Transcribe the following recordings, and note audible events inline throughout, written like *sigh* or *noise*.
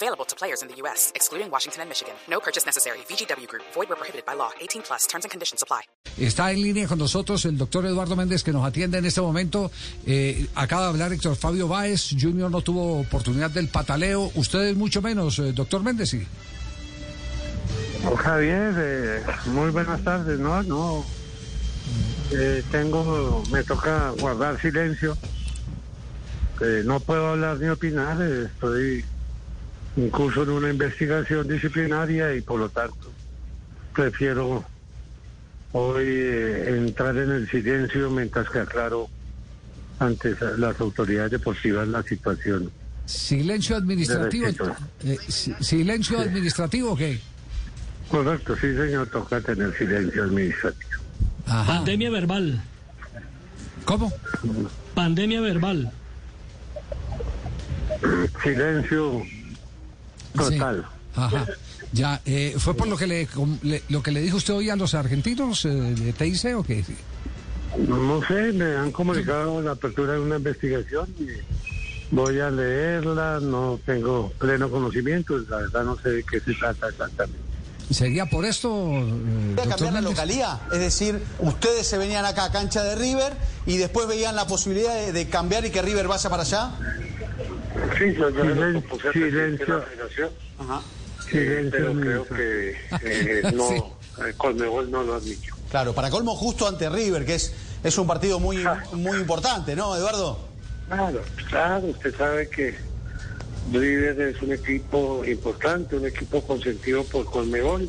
Available to players in the U.S., excluding Washington and Michigan. No purchase necessary. VGW Group. Void where prohibited by law. 18 plus. Terms and conditions apply. Está en línea con nosotros el doctor Eduardo Méndez que nos atiende en este momento. Eh, acaba de hablar Héctor Fabio Báez. Junior no tuvo oportunidad del pataleo. Ustedes mucho menos, eh, doctor Méndez, sí. Javier, eh, muy buenas tardes. No, no. Eh, tengo, me toca guardar silencio. Eh, no puedo hablar ni opinar. eh, estoy incluso en una investigación disciplinaria y por lo tanto prefiero hoy eh, entrar en el silencio mientras que aclaro ante las autoridades deportivas la situación. Silencio administrativo. Eh, si- silencio administrativo, ¿qué? Correcto, sí señor, toca tener silencio administrativo. Ajá. Pandemia verbal. ¿Cómo? Pandemia verbal. Silencio total. Sí. Ajá. Ya, eh, ¿fue por lo que le, le- lo que le dijo usted hoy a los argentinos eh, de TIC o qué? No sé, me han comunicado la apertura de una investigación y voy a leerla, no tengo pleno conocimiento, la verdad no sé de qué se trata exactamente. ¿Sería por esto, eh, Voy a cambiar la localía, es decir, ustedes se venían acá a cancha de River y después veían la posibilidad de, de cambiar y que River vaya para allá. Sí, yo, silencio, silencio, Ajá. silencio, pero creo que eh, *laughs* no, Sí. eh, Colmebol no lo admitió. Claro, para colmo justo ante River, que es, es un partido muy, muy importante, ¿no, Eduardo? Claro, claro, usted sabe que River es un equipo importante, un equipo consentido por Colmebol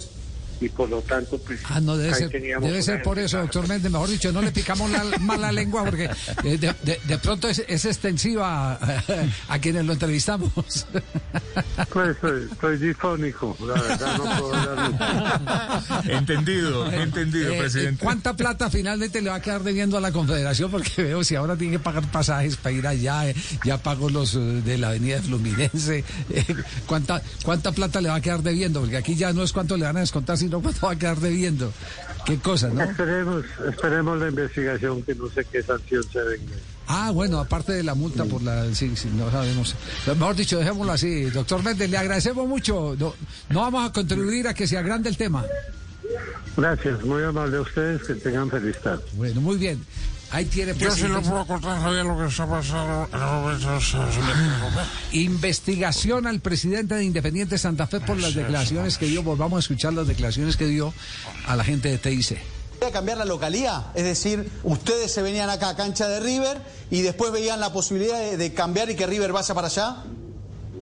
y por lo tanto, pues Ah, no, debe ahí ser, teníamos debe ser por eso, doctor Méndez. Mejor dicho, no le picamos la, *laughs* mal la lengua porque eh, de, de- de pronto es, es extensiva a, *laughs* a quienes lo entrevistamos. *laughs* Pues estoy, estoy difónico, la verdad no puedo hablar. Entendido, entendido, Eh, eh, presidente. ¿Cuánta plata finalmente le va a quedar debiendo a la Confederación? Porque veo si ahora tiene que pagar pasajes para ir allá, eh, ya pagó los eh, de la Avenida Fluminense. eh, ¿cuánta, ¿Cuánta plata le va a quedar debiendo? Porque aquí ya no es cuánto le van a descontar, sino cuánto va a quedar debiendo. Qué cosa, ¿no? Esperemos, esperemos la investigación, que no sé qué sanción se venga. Ah, bueno, aparte de la multa por la... Sí, sí, no sabemos. Mejor dicho, dejémoslo así. Doctor Méndez, le agradecemos mucho. No, no vamos a contribuir a que se agrande el tema. Gracias, muy amable a ustedes, que tengan feliz tarde. Bueno, muy bien. Ahí tiene... Yo sí presidente. lo puedo contar, Javier, lo que está pasando en me- Investigación al presidente de Independiente Santa Fe por las declaraciones que dio. Volvamos a escuchar las declaraciones que dio a la gente de TIC. Voy a cambiar la localía, es decir, ustedes se venían acá a cancha de River y después veían la posibilidad de, de cambiar y que River vaya para allá.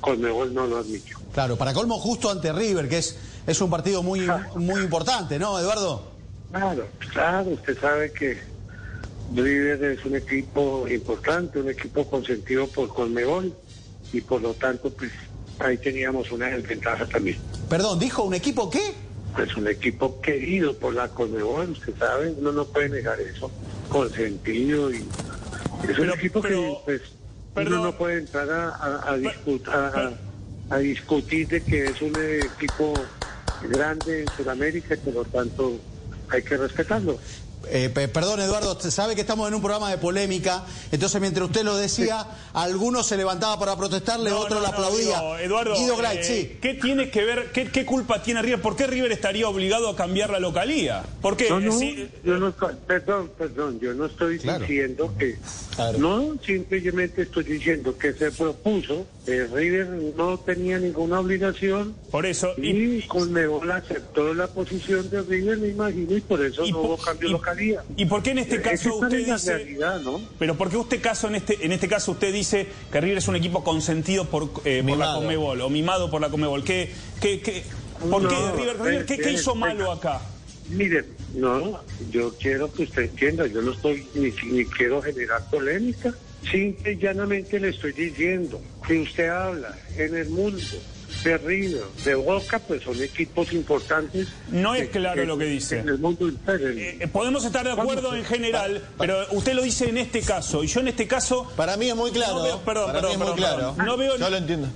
Colmebol no lo admitió. Claro, para colmo justo ante River, que es, es un partido muy, *laughs* muy importante, ¿no, Eduardo? Claro, claro, usted sabe que River es un equipo importante, un equipo consentido por Colmebol y por lo tanto, pues ahí teníamos una desventaja también. Perdón, ¿dijo un equipo qué? Es un equipo querido por la Colmebol, usted sabe, uno no puede negar eso, consentido y es un Pero- equipo pero- que pues perdón. uno no puede entrar a, a, a discut- a- a- a discutir de que es un equipo grande en Sudamérica y por lo tanto hay que respetarlo. Eh, pe- perdón, Eduardo, usted sabe que estamos en un programa de polémica, entonces mientras usted lo decía, algunos se levantaba para protestarle, No, otros no, le aplaudía. digo, Eduardo, Guido eh, sí. ¿qué tiene que ver, qué, qué culpa tiene River? ¿Por qué River estaría obligado a cambiar la localía? ¿Por qué? No, no, Sí, yo no estoy- perdón, perdón, yo no estoy Claro. diciendo que, Claro. no, simplemente estoy diciendo que se propuso Eh, River no tenía ninguna obligación. Por eso. Y, Conmebol aceptó la posición de River, me imagino, y por eso no hubo cambio de localidad. ¿Y por qué en este caso usted es la dice... realidad, ¿no? Pero ¿por qué usted caso en este en este caso usted dice que River es un equipo consentido por, eh, por la. Conmebol o mimado por la Conmebol? ¿Qué, qué, qué, ¿Por No, qué River, River, ¿qué, qué eh, hizo eh, malo acá? Mire, no, yo quiero que usted entienda, yo no estoy ni, ni quiero generar polémica. Simple y llanamente le estoy diciendo que usted habla en el mundo de River, de Boca, pues son equipos importantes. No es que- claro lo que dice. En el mundo entero. Eh, podemos estar de acuerdo en general, pero usted lo dice en este caso, y yo en este caso... Para mí es muy claro. No veo, perdón, Para perdón, mí es muy perdón, claro. perdón. No veo, Yo lo entiendo.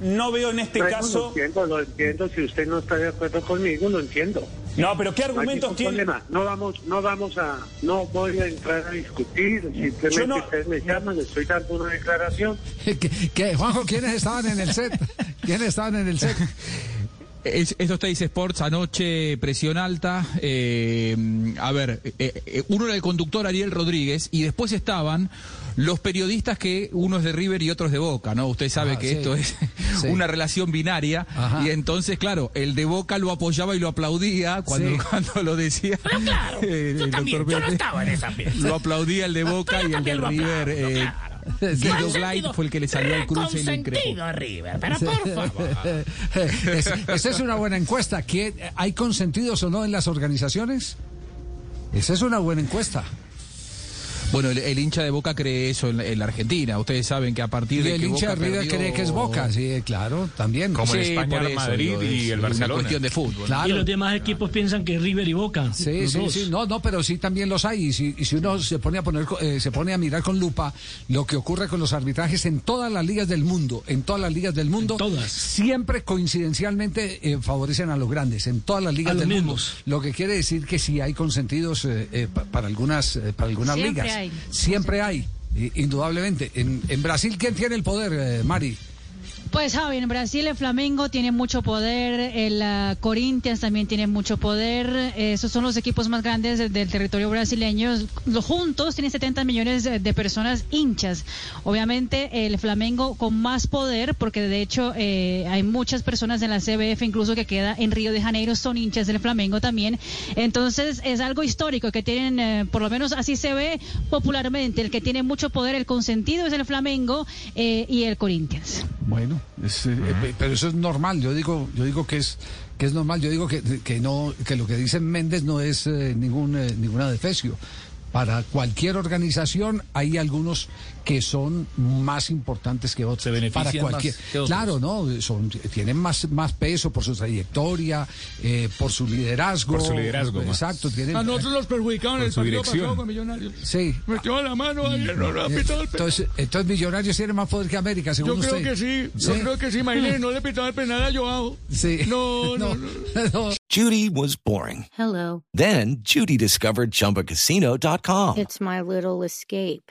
no veo en este No, Lo caso... entiendo, lo entiendo. Si usted no está de acuerdo conmigo, lo entiendo. No, pero ¿qué argumentos tiene? No vamos, no vamos a, no voy a entrar a discutir. Simplemente no- ustedes me llaman, estoy dando una declaración. *laughs* ¿Qué, qué, Juanjo, ¿quiénes estaban en el set? ¿Quiénes estaban en el set? *laughs* Es- Esto está dice Sports anoche, presión alta. eh, a ver, eh, eh, uno era el conductor Ariel Rodríguez y después estaban los periodistas que uno es de River y otro es de Boca, ¿no? Usted sabe Ah, que sí. esto es *laughs* Sí. una relación binaria Ajá. y entonces, claro, el de Boca lo apoyaba y lo aplaudía cuando, Sí. *laughs* cuando lo decía. eh, el doctor Pérez. Lo aplaudía el de Boca y el de River. eh, Guido *laughs* Glide fue el que le salió al cruce y lo increpó. River, pero por favor. *laughs* Es- esa es una buena encuesta. ¿Qué- ¿Hay consentidos o no en las organizaciones? Esa es una buena encuesta. Bueno, el, el hincha de Boca cree eso en, la- en la Argentina. Ustedes saben que a partir Y de el que hincha de River perdió- cree que es Boca, sí, claro, también. Como en Sí, España, por el eso, Madrid y es el una Barcelona. cuestión de fútbol. Claro. Y los demás equipos piensan que River y Boca. Sí, los sí, dos. sí, no, no, pero sí también los hay. Y si, y si uno se pone a poner, co- eh, se pone a mirar con lupa lo que ocurre con los arbitrajes en todas las ligas del mundo, en todas las ligas del mundo, todas. siempre coincidencialmente eh, favorecen a los grandes, en todas las ligas del mundo. mismos. Lo que quiere decir que sí hay consentidos eh, eh, pa- para algunas, eh, para algunas Siempre ligas. hay. Siempre hay. Indudablemente. En, en Brasil, ¿quién tiene el poder, eh, Mari? Pues Javi, en Brasil el Flamengo tiene mucho poder, el ah, Corinthians también tiene mucho poder, esos son los equipos más grandes de- del territorio brasileño, juntos tienen 70 millones de, de personas hinchas. Obviamente el Flamengo con más poder, porque de hecho eh, hay muchas personas en la CBF incluso que queda en Río de Janeiro, son hinchas del Flamengo también. Entonces es algo histórico que tienen, eh, por lo menos así se ve popularmente, el que tiene mucho poder, el consentido es el Flamengo eh, y el Corinthians. Bueno, es, eh, eh, pero eso es normal. Yo digo, yo digo que es que es normal. Yo digo que, que no, que lo que dice Méndez no es eh, ningún eh, ninguna defecio. Para cualquier organización hay algunos que son más importantes que otros. Se benefician Para cualquier, más que otros. claro, no, son tienen más más peso por su trayectoria, eh, por su liderazgo. Por su liderazgo. Exacto, tienen. A nosotros los perjudicaron en el su partido dirección. pasado con Millonarios. Sí. Metió la mano ahí, no, Eh, pitado el penal. Entonces, entonces Millonarios tienen más poder que América, según Yo creo usted. que sí, yo creo que sí, imagínese, no le pitaba el penal a Joao. Sí. *laughs* No, no, no. no. Judy was boring. Hello. Then Judy discovered ChumbaCasino.com. It's my little escape.